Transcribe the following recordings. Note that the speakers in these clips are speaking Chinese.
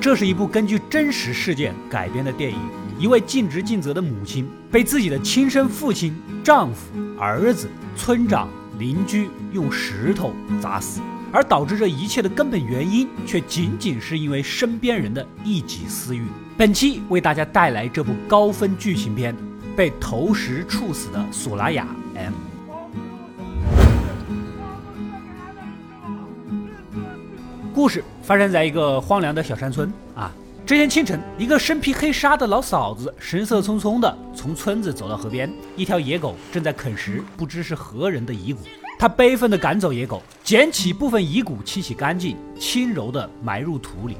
这是一部根据真实事件改编的电影。一位尽职尽责的母亲被自己的亲生父亲、丈夫、儿子、村长、邻居用石头砸死，而导致这一切的根本原因，却仅仅是因为身边人的一己私欲。本期为大家带来这部高分剧情片《被投石处死的索拉雅 M》。故事发生在一个荒凉的小山村啊。这天清晨，一个身披黑纱的老嫂子神色匆匆地从村子走到河边，一条野狗正在啃食不知是何人的遗骨。她悲愤地赶走野狗，捡起部分遗骨清洗干净，轻柔地埋入土里。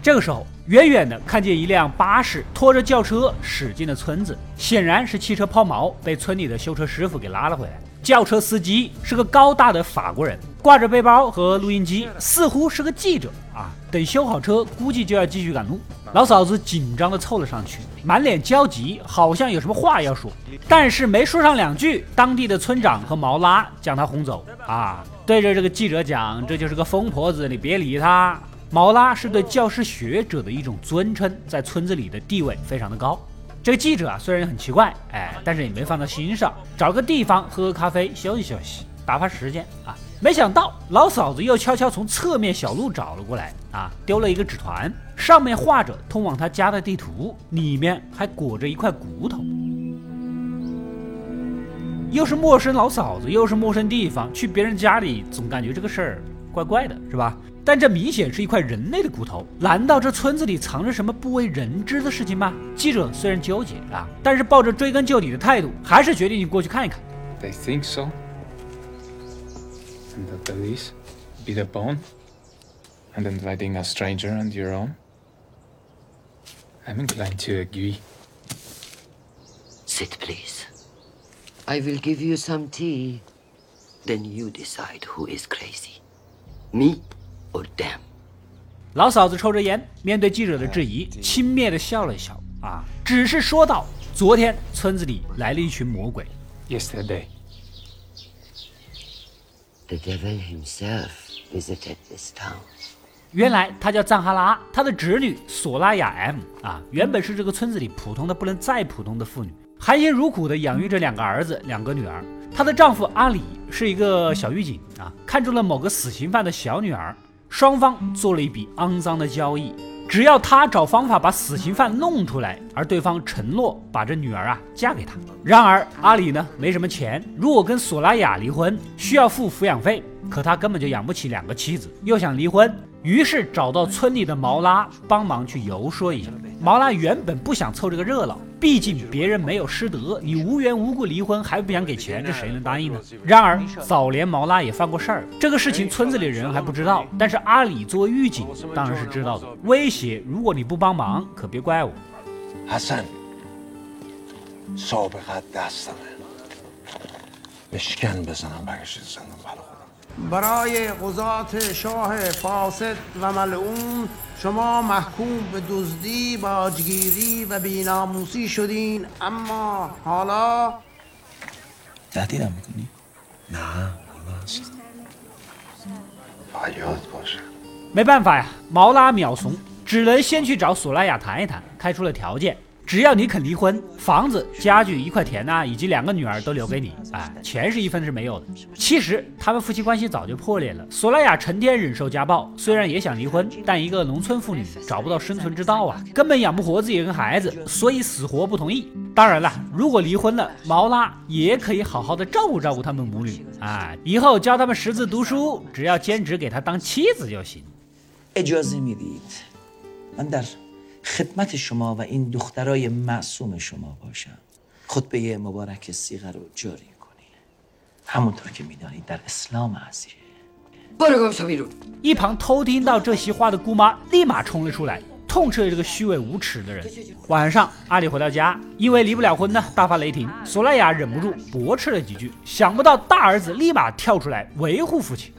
这个时候，远远的看见一辆巴士拖着轿车驶进了村子，显然是汽车抛锚，被村里的修车师傅给拉了回来。轿车司机是个高大的法国人，挂着背包和录音机，似乎是个记者啊。等修好车，估计就要继续赶路。老嫂子紧张地凑了上去，满脸焦急，好像有什么话要说，但是没说上两句，当地的村长和毛拉将他轰走啊，对着这个记者讲：“这就是个疯婆子，你别理他。”毛拉是对教师学者的一种尊称，在村子里的地位非常的高。这个记者啊，虽然很奇怪，哎，但是也没放在心上，找个地方喝喝咖啡，休息休息，打发时间啊。没想到老嫂子又悄悄从侧面小路找了过来啊，丢了一个纸团，上面画着通往他家的地图，里面还裹着一块骨头。又是陌生老嫂子，又是陌生地方，去别人家里总感觉这个事儿怪怪的，是吧？但这明显是一块人类的骨头，难道这村子里藏着什么不为人知的事情吗？记者虽然纠结啊，但是抱着追根究底的态度，还是决定过去看一看。They think so. And the police be the bone and inviting a stranger and your own. I'm inclined to agree. Sit, please. I will give you some tea. Then you decide who is crazy. Me 老嫂子抽着烟，面对记者的质疑，轻蔑地笑了笑。啊，只是说道：“昨天村子里来了一群魔鬼。” Yesterday. The devil himself visited this town. 原来他叫赞哈拉，他的侄女索拉雅 M 啊，原本是这个村子里普通的不能再普通的妇女，含辛茹苦地养育着两个儿子，两个女儿。她的丈夫阿里是一个小狱警啊，看中了某个死刑犯的小女儿，双方做了一笔肮脏的交易。只要他找方法把死刑犯弄出来，而对方承诺把这女儿啊嫁给他。然而阿里呢没什么钱，如果跟索拉雅离婚，需要付抚养费，可他根本就养不起两个妻子，又想离婚。于是找到村里的毛拉帮忙去游说一下。毛拉原本不想凑这个热闹，毕竟别人没有失德，你无缘无故离婚还不想给钱，这谁能答应呢？然而早年毛拉也犯过事儿，这个事情村子里人还不知道，但是阿里作为狱警当然是知道的，威胁如果你不帮忙，可别怪我。برای قضات شاه فاسد و ملعون شما محکوم به دزدی باجگیری و بیناموسی شدین اما حالا تهدیدم میکنی؟ نه یاد باشه 没办法呀，毛拉秒怂，只能先去找索拉雅谈一谈，开出了条件。 只要你肯离婚，房子、家具、一块田呐，以及两个女儿都留给你，哎，钱是一分是没有的。其实他们夫妻关系早就破裂了。索拉雅成天忍受家暴，虽然也想离婚，但一个农村妇女找不到生存之道啊，根本养不活自己跟孩子，所以死活不同意。当然了，如果离婚了，毛拉也可以好好的照顾照顾他们母女啊，以后教他们识字读书，只要兼职给他当妻子就行。خدمت شما و این دخترای معصوم شما باشم خطبه مبارک سیغه رو جاری کنید همونطور که میدانید در اسلام عزیز 一旁偷听到这席话的姑妈立马冲了出来，痛斥这个虚伪无耻的人。晚上，阿里回到家，因为离不了婚呢，大发雷霆。索拉雅忍不住驳斥了几句，想不到大儿子立马跳出来维护父亲。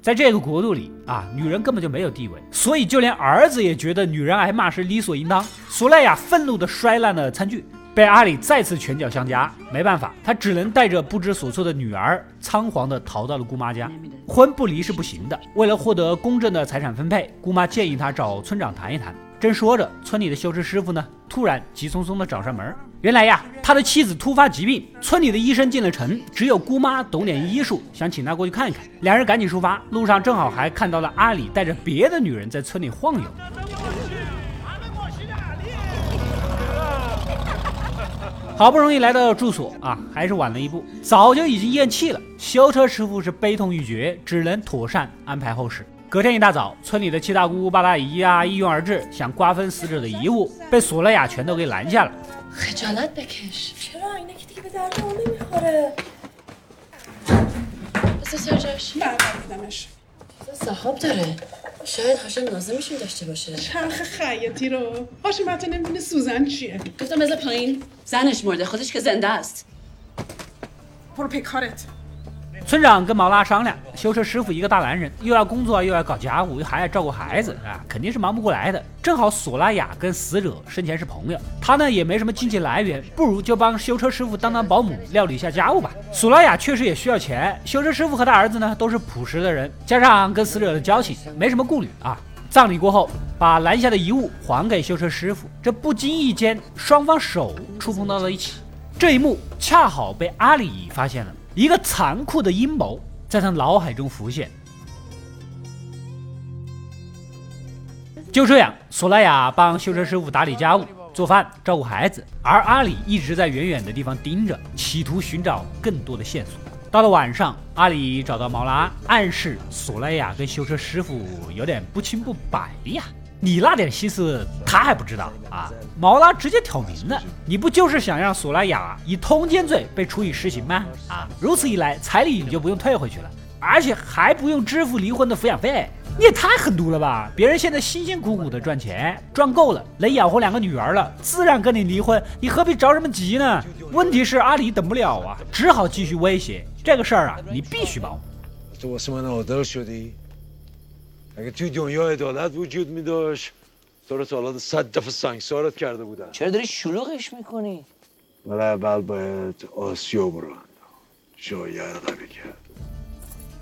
在这个国度里啊，女人根本就没有地位，所以就连儿子也觉得女人挨骂是理所应当。索莱亚愤怒地摔烂了餐具，被阿里再次拳脚相加。没办法，他只能带着不知所措的女儿，仓皇地逃到了姑妈家。婚不离是不行的，为了获得公正的财产分配，姑妈建议他找村长谈一谈。正说着，村里的修车师傅呢，突然急匆匆地找上门。原来呀，他的妻子突发疾病，村里的医生进了城，只有姑妈懂点医术，想请他过去看一看。两人赶紧出发，路上正好还看到了阿里带着别的女人在村里晃悠。好不容易来到住所啊，还是晚了一步，早就已经咽气了。修车师傅是悲痛欲绝，只能妥善安排后事。隔天一大早，村里的七大姑八大姨啊一拥而至，想瓜分死者的遗物，被索勒雅全都给拦下了。村长跟毛拉商量，修车师傅一个大男人，又要工作又要搞家务，又还要照顾孩子啊，肯定是忙不过来的。正好索拉雅跟死者生前是朋友，他呢也没什么经济来源，不如就帮修车师傅当当保姆，料理一下家务吧。索拉雅确实也需要钱，修车师傅和他儿子呢都是朴实的人，加上跟死者的交情，没什么顾虑啊。葬礼过后，把拦下的遗物还给修车师傅，这不经意间，双方手触碰到了一起。这一幕恰好被阿里发现了。一个残酷的阴谋在他脑海中浮现。就这样，索莱雅帮修车师傅打理家务、做饭、照顾孩子，而阿里一直在远远的地方盯着，企图寻找更多的线索。到了晚上，阿里找到毛拉，暗示索莱雅跟修车师傅有点不清不白呀。你那点心思他还不知道啊！毛拉直接挑明了，你不就是想让索拉雅以通奸罪被处以实刑吗？啊，如此一来，彩礼你就不用退回去了，而且还不用支付离婚的抚养费，你也太狠毒了吧！别人现在辛辛苦苦的赚钱，赚够了，能养活两个女儿了，自然跟你离婚，你何必着什么急呢？问题是阿里等不了啊，只好继续威胁，这个事儿啊，你必须帮我。اگه توی دنیا عدالت وجود می داشت تو رو تا صد دفعه سنگسارت کرده بودم چرا داری شلوغش می‌کنی؟ ولی اول باید آسیاب رو انداخت جای عرقبی کرد.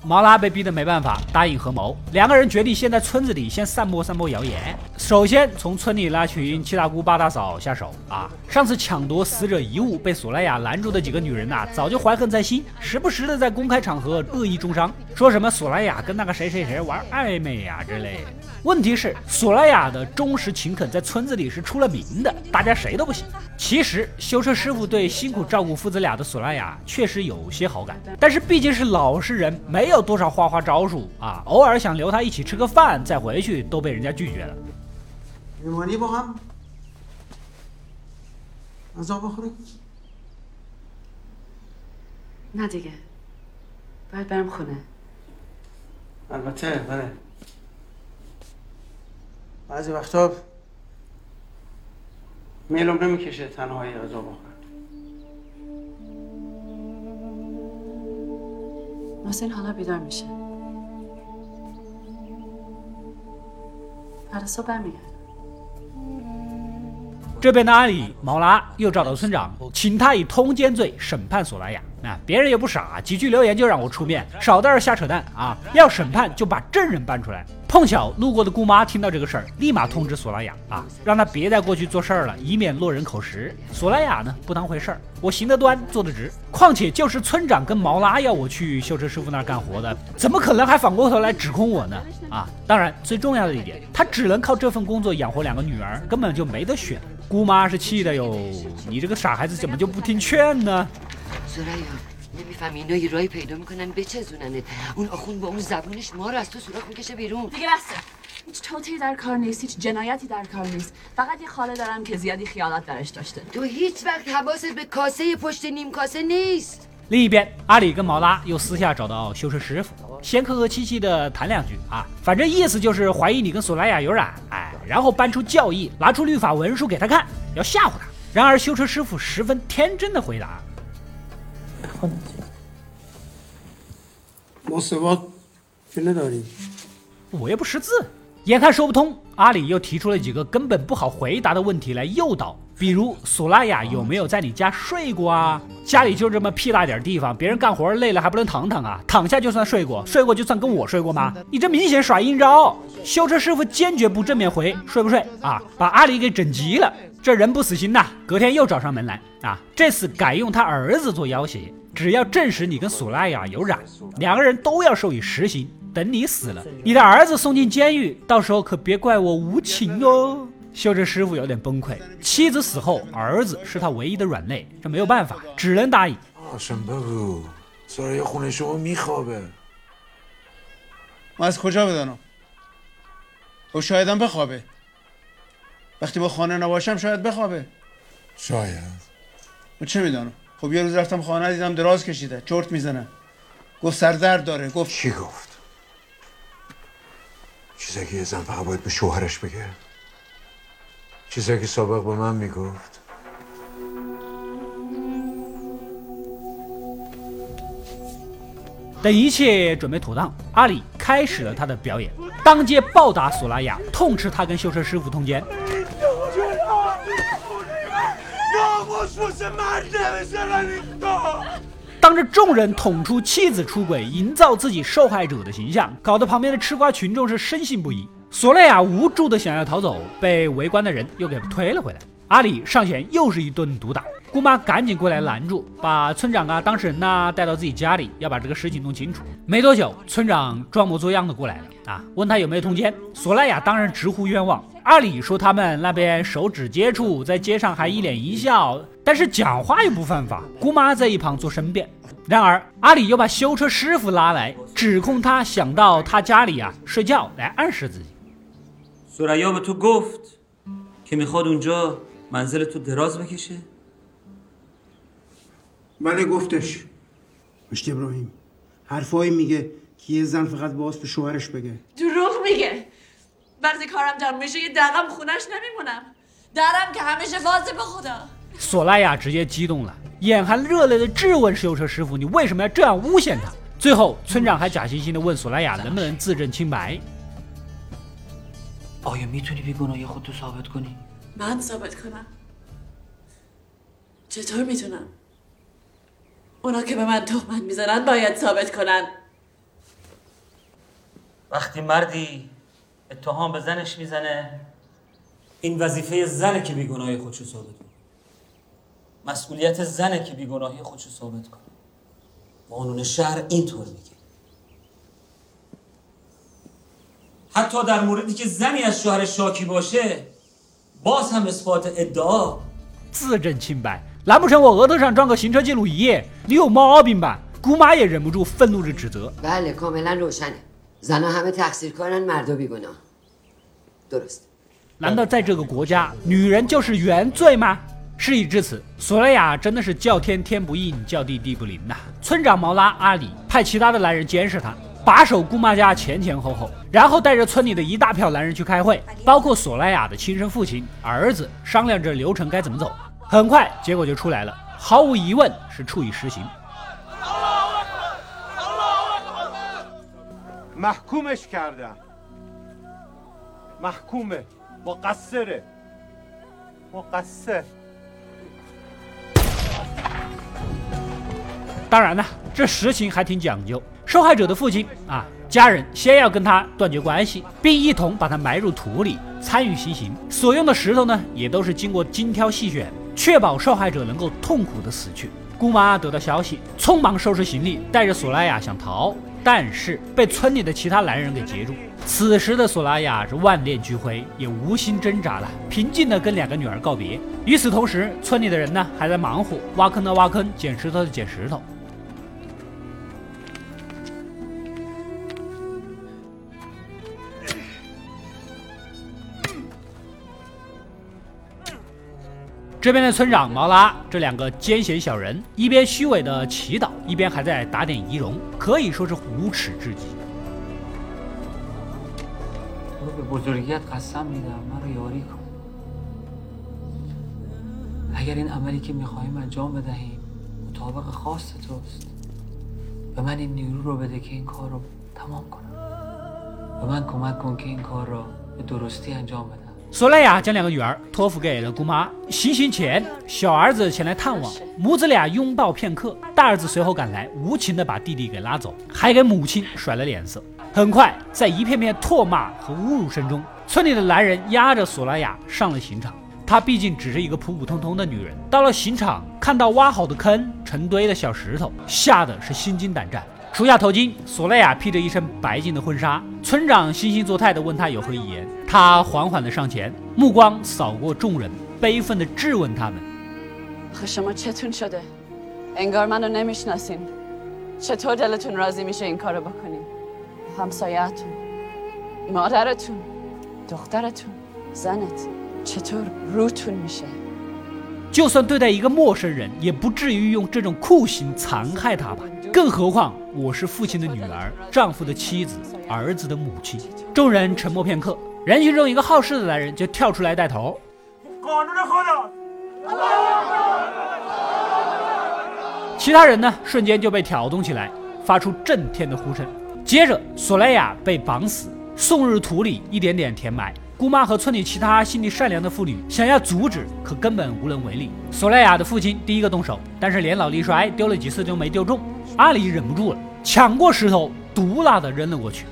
毛拉被逼得没办法，答应合谋。两个人决定先在村子里先散播散播谣言。首先从村里那群七大姑八大嫂下手啊！上次抢夺死者遗物被索莱雅拦住的几个女人呐、早就怀恨在心，时不时的在公开场合恶意中伤，说什么索莱雅跟那个谁谁谁玩暧昧呀、之类。问题是，索莱雅的忠实勤恳在村子里是出了名的，大家谁都不行。其实修车师傅对辛苦照顾父子俩的索拉雅确实有些好感，但是毕竟是老实人，没有多少花花招数啊。偶尔想留他一起吃个饭再回去，都被人家拒绝了。那这个 بعضی وقتا میلم نمیکشه تنهایی غذا بخورم محسن حالا بیدار میشه فردا صبح برمیگرد 这边的阿里毛拉又找到村长，请他以通奸罪审判索拉雅。那、别人也不傻，几句留言就让我出面，少在这儿瞎扯淡啊！要审判就把证人搬出来。 碰巧路过的姑妈听到这个事儿，立马通知索拉雅啊，让她别再过去做事儿了，以免落人口实。索拉雅呢不当回事儿，我行得端，坐得直，况且就是村长跟毛拉要我去修车师傅那儿干活的，怎么可能还反过头来指控我呢？啊，当然最重要的一点，他只能靠这份工作养活两个女儿，根本就没得选。姑妈是气的哟，你这个傻孩子怎么就不听劝呢？索拉雅。نمیفهمی اینا یه راهی پیدا میکنن بچزوننت اون آخون با اون زبونش ما رو از تو سوراخ میکشه بیرون دیگه بسته هیچ توتی در کار نیست هیچ جنایتی در کار نیست فقط یه خاله دارم که زیادی خیالات درش داشته تو هیچ وقت حواست به کاسه پشت نیم کاسه نیست 另一边，阿里跟毛拉又私下找到修车师傅，先客客气气的谈两句啊，反正意思就是怀疑你跟索莱雅有染，哎，然后搬出教义，拿出律法文书给他看，要吓唬他。然而修车师傅十分天真的回答 我什么听得到的我又不识字。眼看说不通阿里又提出了几个根本不好回答的问题来诱导比如索拉雅有没有在你家睡过啊？家里就这么屁大点地方别人干活累了还不能躺躺啊？躺下就算睡过睡过就算跟我睡过吗？你这明显耍阴招。修车师傅坚决不正面回睡不睡？啊把阿里给整急了。这人不死心呐隔天又找上门来。啊这次改用他儿子做要挟。只要证实你跟索拉雅有染，两个人都要授以实刑。等你死了，你的儿子送进监狱，到时候可别怪我无情哦。修车师傅有点崩溃，妻子死后，儿子是他唯一的软肋，这没有办法，只能答应。آشم بگو سارای خونه شما میخوابه من از کجا بدانم خب شایدم بخوابه وقتی با خانه نباشم شاید بخوابه شاید من چه میدانم خب یه روز رفتم خانه دیدم دراز کشیده چرت میزنه گفت سردرد داره گفت چی گفت چیزایی که یه زن فقط باید به شوهرش بگه چیزایی که سابق به من میگفت 等一切准备妥当，阿里开始了他的表演，当街暴打索拉雅，痛斥他跟修车师傅通奸。 当着众人捅出妻子出轨，营造自己受害者的形象，搞得旁边的吃瓜群众是深信不疑。索莱亚无助的想要逃走，被围观的人又给推了回来。阿里上前又是一顿毒打，姑妈赶紧过来拦住，把村长啊、当事人呐带到自己家里，要把这个事情弄清楚。没多久，村长装模作样的过来了啊，问他有没有通奸。索莱亚当然直呼冤枉。阿里说他们那边手指接触，在街上还一脸一笑，但是讲话又不犯法。姑妈在一旁做申辩。然而，阿里又把修车师傅拉来，指控他想到他家里啊睡觉来暗示自己。 سریا به تو گفت که میخواد اونجا منزل تو دراز بکشه؟ بله گفتش مشت ابراهیم حرفایی میگه که یه زن فقط باز به شوهرش بگه دروغ میگه وقتی کارم تموم میشه یه دقم خونش نمیمونم درم که همیشه واسه به خدا 索拉雅直接激动了，眼含热泪的质问修车师傅：“你为什么要这样诬陷他？”最后，村长还假惺惺的问索拉雅能不能自证清白。 آیا میتونی بیگناهی خودتو ثابت کنی؟ من ثابت کنم چطور میتونم اونا که به من تهمت میزنن باید ثابت کنن وقتی مردی اتهام به زنش میزنه این وظیفه زنه که بیگناهی خودشو ثابت کنه مسئولیت زنه که بیگناهی خودشو ثابت کنه قانون شهر اینطور میگه حتی در موردی که زنی از شوهر شاکی باشه باز هم اثبات ادعا 自证清白，难不成我额头上装个行车记录仪？你有毛病吧？姑妈也忍不住愤怒的指责。 بله کاملا روشنه زنها همه تقصیر کارن مردا بیگناه درست 难道在这个国家，女人就是原罪吗？事已至此，索莱亚真的是叫天天不应，叫地地不灵呐、村长毛拉阿里派其他的男人监视他，把守姑妈家前前后后，然后带着村里的一大票男人去开会，包括索莱亚的亲生父亲、儿子，商量着流程该怎么走。很快，结果就出来了，毫无疑问是处以实刑。 محکومش کردم محکومه مقصره مقصر 当然呢，这实情还挺讲究。受害者的父亲啊，家人先要跟他断绝关系，并一同把他埋入土里，参与行刑。所用的石头呢，也都是经过精挑细选，确保受害者能够痛苦的死去。姑妈得到消息，匆忙收拾行李，带着索拉雅想逃， 但是被村里的其他男人给截住。此时的索拉雅是万念俱灰，也无心挣扎了，平静的跟两个女儿告别。与此同时，村里的人呢还在忙活，挖坑的挖坑，捡石头的捡石头。这边的村长毛拉，这两个奸险小人，一边虚伪的祈祷，一边还在打点仪容，可以说是无耻至极。索莱雅将两个女儿托付给了姑妈行刑前小儿子前来探望母子俩拥抱片刻大儿子随后赶来无情的把弟弟给拉走还给母亲甩了脸色。很快在一片片唾骂和侮辱声中村里的男人押着索莱雅上了刑场。她毕竟只是一个普普通通的女人到了刑场看到挖好的坑成堆的小石头吓得是心惊胆战。除下头巾索莱雅披着一身白净的婚纱村长惺惺作态地问她有何遗言。她缓缓地上前目光扫过众人悲愤地质问他们。就算对待一个陌生人也不至于用这种酷刑残害他吧。更何况我是父亲的女儿，丈夫的妻子，儿子的母亲。众人沉默片刻，人群中一个好事的男人就跳出来带头。其他人呢，瞬间就被挑动起来，发出震天的呼声。接着，索莱亚被绑死，送入土里，一点点填埋。姑妈和村里其他心地善良的妇女想要阻止，可根本无能为力。索莱亚的父亲第一个动手，但是年老力衰，丢了几次就没丢中。阿里忍不住了，抢过石头，毒辣的扔了过去。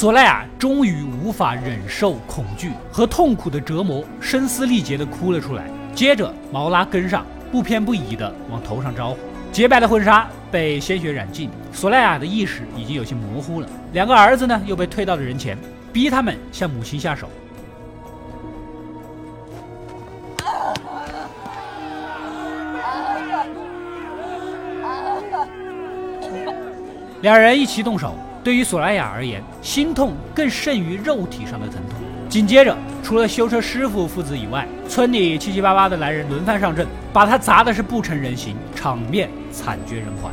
索莱亚终于无法忍受恐惧和痛苦的折磨，声嘶力竭地哭了出来。接着，毛拉跟上，不偏不倚地往头上招呼。洁白的婚纱被鲜血染尽，索莱亚的意识已经有些模糊了。两个儿子呢，又被推到了人前，逼他们向母亲下手。两人一齐动手。对于索莱亚而言，心痛更甚于肉体上的疼痛。紧接着，除了修车师傅父子以外，村里七七八八的男人轮番上阵，把他砸的是不成人形，场面惨绝人寰。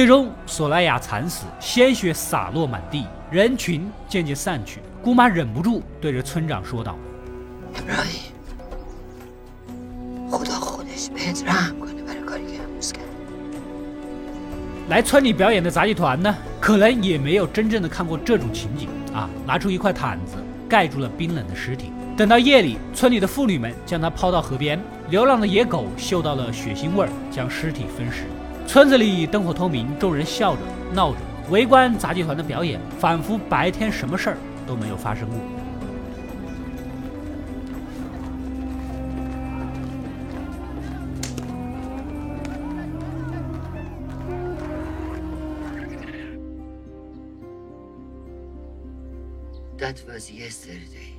最终，索莱亚惨死，鲜血洒落满地，人群渐渐散去。姑妈忍不住对着村长说道：“来村里表演的杂技团呢，可能也没有真正的看过这种情景啊！拿出一块毯子盖住了冰冷的尸体。等到夜里，村里的妇女们将它抛到河边，流浪的野狗嗅到了血腥味儿，将尸体分尸。”村子里灯火通明，众人笑着闹着，围观杂技团的表演，仿佛白天什么事儿都没有发生过。That was yesterday.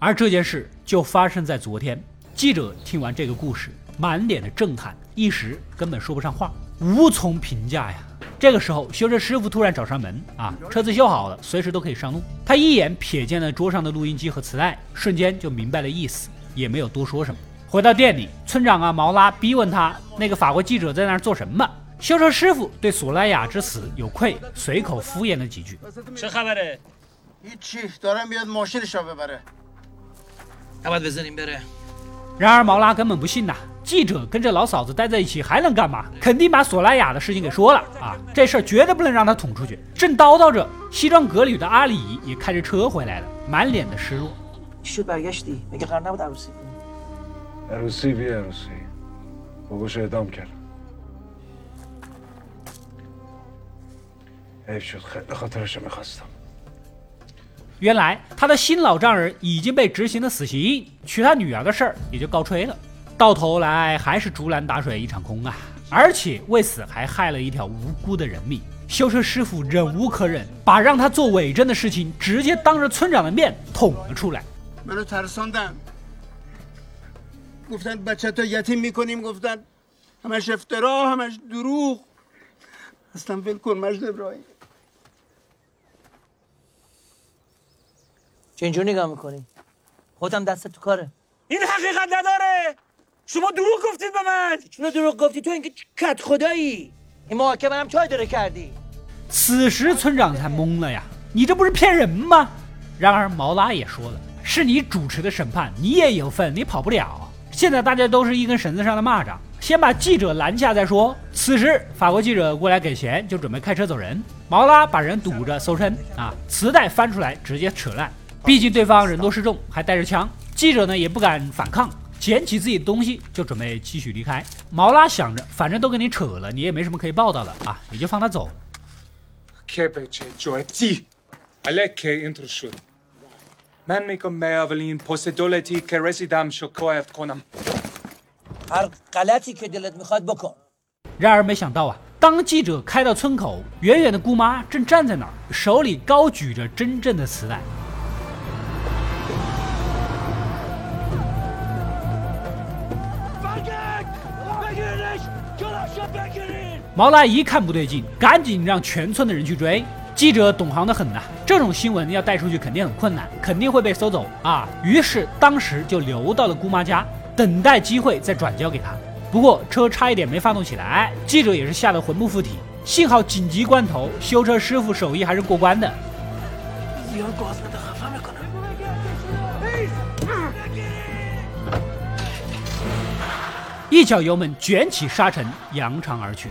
而这件事就发生在昨天。记者听完这个故事。满脸的震撼，一时根本说不上话，无从评价呀。这个时候，修车师傅突然找上门啊，车子修好了，随时都可以上路。他一眼瞥见了桌上的录音机和磁带，瞬间就明白了意思，也没有多说什么。回到店里，村长啊毛拉逼问他那个法国记者在那儿做什么。修车师傅对索莱雅之死有愧，随口敷衍了几句。然而毛拉根本不信呐。记者跟这老嫂子待在一起还能干嘛？肯定把索拉雅的事情给说了啊！这事儿绝对不能让他捅出去。正叨叨着，西装革履的阿里也开着车回来了，满脸的失落。原来他的新老丈人已经被执行了死刑，娶他女儿的事儿也就告吹了。到头来还是竹篮打水一场空啊！而且为此还害了一条无辜的人命。修车师傅忍无可忍，把让他做伪证的事情直接当着村长的面捅了出来。اینجور نگاه میکنی؟ خودم دست تو کاره این حقیقت نداره شما دروغ گفتید به من چرا دروغ گفتی تو اینکه کت خدایی این محاکمه هم چای داره کردی 此时村长才懵了呀，你这不是骗人吗？然而毛拉也说了，是你主持的审判，你也有份，你跑不了。现在大家都是一根绳子上的蚂蚱，先把记者拦下再说。此时法国记者过来给钱，就准备开车走人。毛拉把人堵着搜身啊，磁带翻出来直接扯烂。 毕竟对方人多势众，还带着枪。记者呢也不敢反抗，捡起自己的东西就准备继续离开。毛拉想着，反正都跟你扯了，你也没什么可以报道的啊，你就放他走。然而没想到啊，当记者开到村口，远远的姑妈正站在那儿，手里高举着真正的磁带。毛拉一看不对劲，赶紧让全村的人去追。记者懂行的很呐、这种新闻要带出去肯定很困难，肯定会被搜走啊。于是当时就留到了姑妈家，等待机会再转交给他。不过车差一点没发动起来，记者也是吓得魂不附体。幸好紧急关头，修车师傅手艺还是过关的。一脚油门卷起沙尘，扬长而去。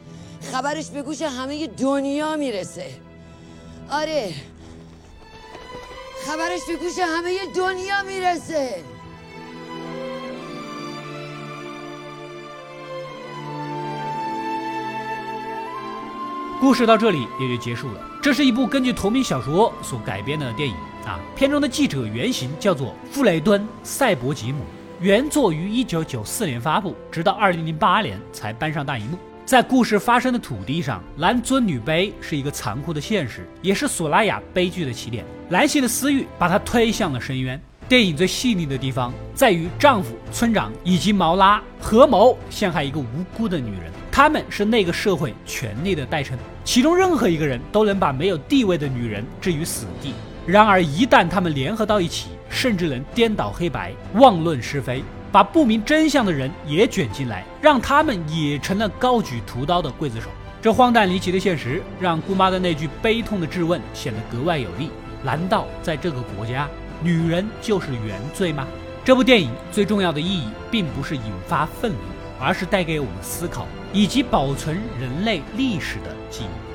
خبرش به گوش همه دنیا میرسه آره خبرش به گوش همه دنیا میرسه 故事到这里也就结束了。这是一部根据同名小说所改编的电影啊。片中的记者原型叫做弗雷敦·塞伯吉姆，原作于1994年发布，直到2008年才搬上大荧幕。 在故事发生的土地上，男尊女卑是一个残酷的现实，也是索拉雅悲剧的起点。男性的私欲把她推向了深渊。电影最细腻的地方在于丈夫、村长以及毛拉合谋陷害一个无辜的女人，他们是那个社会权力的代称，其中任何一个人都能把没有地位的女人置于死地。然而，一旦他们联合到一起，甚至能颠倒黑白、妄论是非，把不明真相的人也卷进来，让他们也成了高举屠刀的刽子手。这荒诞离奇的现实，让姑妈的那句悲痛的质问显得格外有力：难道在这个国家？女人就是原罪吗？这部电影最重要的意义，并不是引发愤怒，而是带给我们思考，以及保存人类历史的记忆。